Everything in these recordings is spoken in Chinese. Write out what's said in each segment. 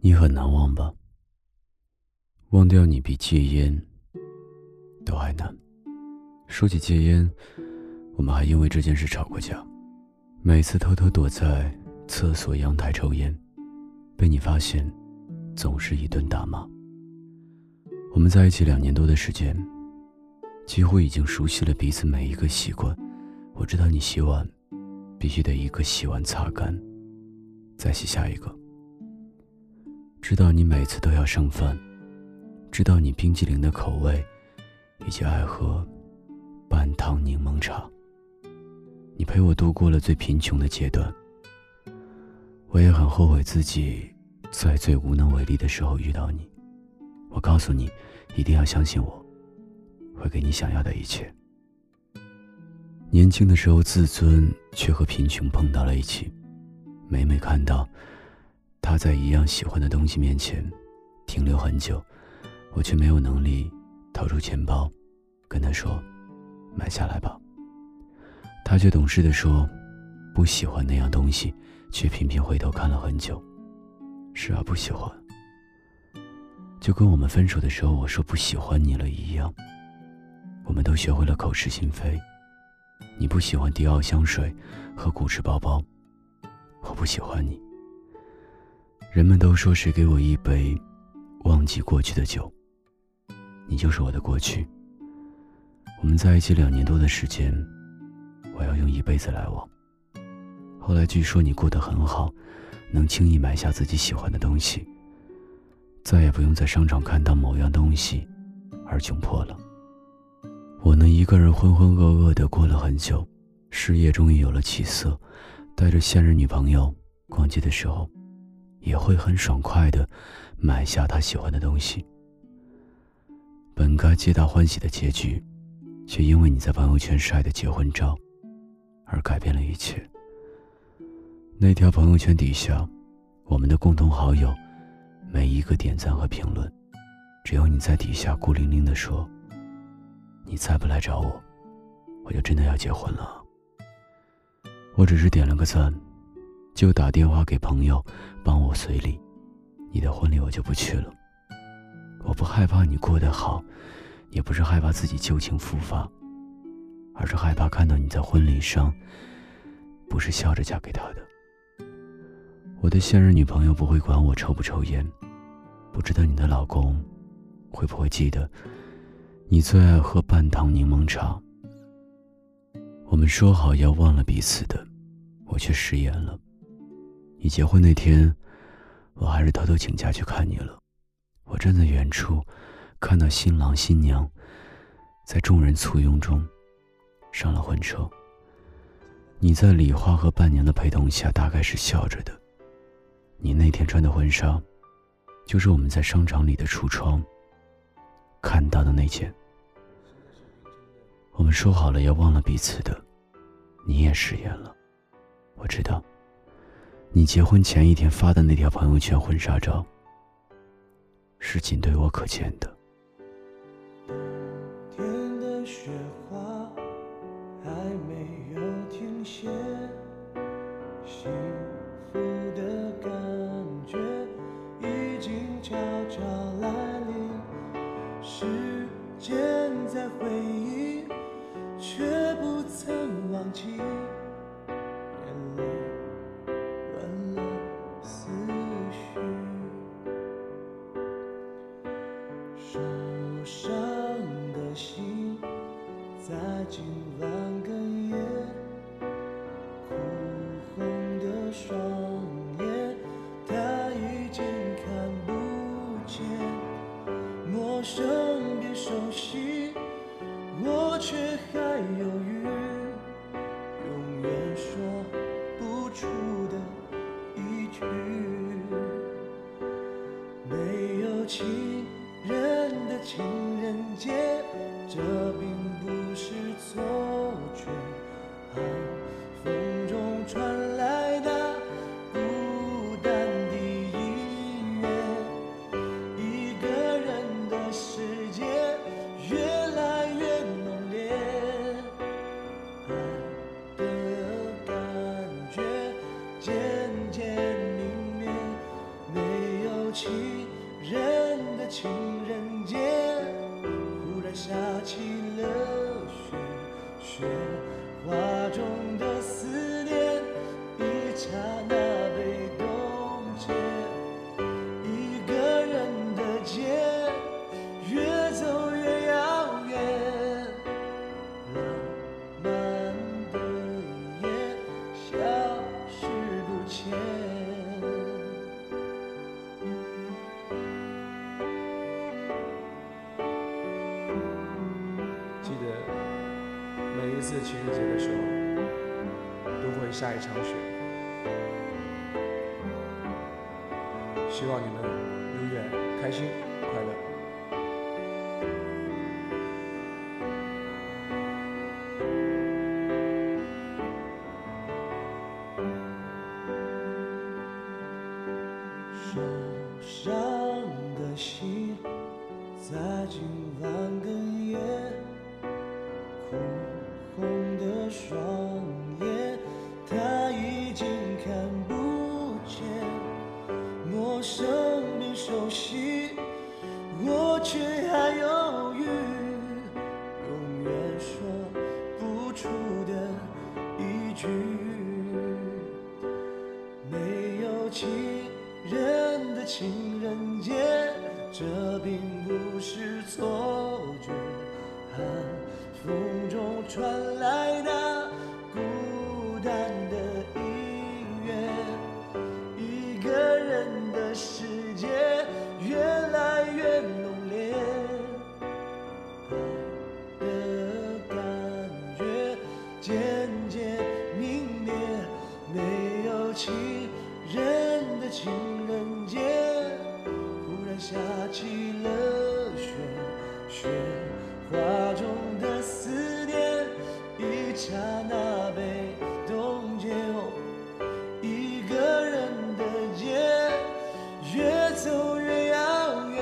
你很难忘吧？忘掉你比戒烟都还难。说起戒烟，我们还因为这件事吵过架。每次偷偷躲在厕所阳台抽烟，被你发现，总是一顿大骂。我们在一起两年多的时间，几乎已经熟悉了彼此每一个习惯。我知道你洗碗必须得一个洗完擦干，再洗下一个。知道你每次都要剩饭，知道你冰激凌的口味，以及爱喝半糖柠檬茶。你陪我度过了最贫穷的阶段，我也很后悔自己在最无能为力的时候遇到你。我告诉你，一定要相信我，会给你想要的一切。年轻的时候自尊却和贫穷碰到了一起，每每看到。他在一样喜欢的东西面前停留很久，我却没有能力掏出钱包，跟他说：“买下来吧。”他却懂事的说：“不喜欢那样东西。”却频频回头看了很久。是啊，不喜欢。就跟我们分手的时候我说不喜欢你了一样。我们都学会了口是心非。你不喜欢迪奥香水和古驰包包，我不喜欢你。人们都说，谁给我一杯忘记过去的酒，你就是我的过去。我们在一起两年多的时间，我要用一辈子来忘。后来据说你过得很好，能轻易买下自己喜欢的东西，再也不用在商场看到某样东西而窘迫了。我呢，一个人浑浑噩噩的过了很久，事业终于有了起色，带着现任女朋友逛街的时候。也会很爽快的买下他喜欢的东西。本该皆大欢喜的结局，却因为你在朋友圈晒的结婚照，而改变了一切。那条朋友圈底下，我们的共同好友，每一个点赞和评论，只有你在底下孤零零的说：“你再不来找我，我就真的要结婚了。”我只是点了个赞。就打电话给朋友，帮我随礼。你的婚礼我就不去了。我不害怕你过得好，也不是害怕自己旧情复发，而是害怕看到你在婚礼上不是笑着嫁给他的。我的现任女朋友不会管我抽不抽烟，不知道你的老公会不会记得你最爱喝半糖柠檬茶。我们说好要忘了彼此的，我却食言了。你结婚那天，我还是偷偷请假去看你了。我站在远处，看到新郎新娘在众人簇拥中上了婚车。你在礼花和伴娘的陪同下，大概是笑着的。你那天穿的婚纱，就是我们在商场里的橱窗看到的那件。我们说好了要忘了彼此的，你也食言了。我知道。你结婚前一天发的那条朋友圈婚纱照，是仅对我可见的。天的雪身边熟悉，我却还犹豫，永远说不出的一句。没有情。有。情人的情人节，忽然下起了雪，雪花中次情人节的时候，都会下一场雪。希望你们永远开心快乐。受伤的心在今晚哽生命熟悉，我却还犹豫，永远说不出的一句。没有情人的情人节，这并不是错觉。寒风中传来的孤单下起了雪，雪花中的思念，一刹那被冻结。哦一个人的街，越走越遥远，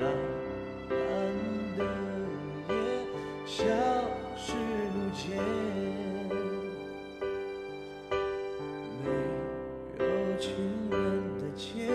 浪漫的夜消失不见。没有情人的街，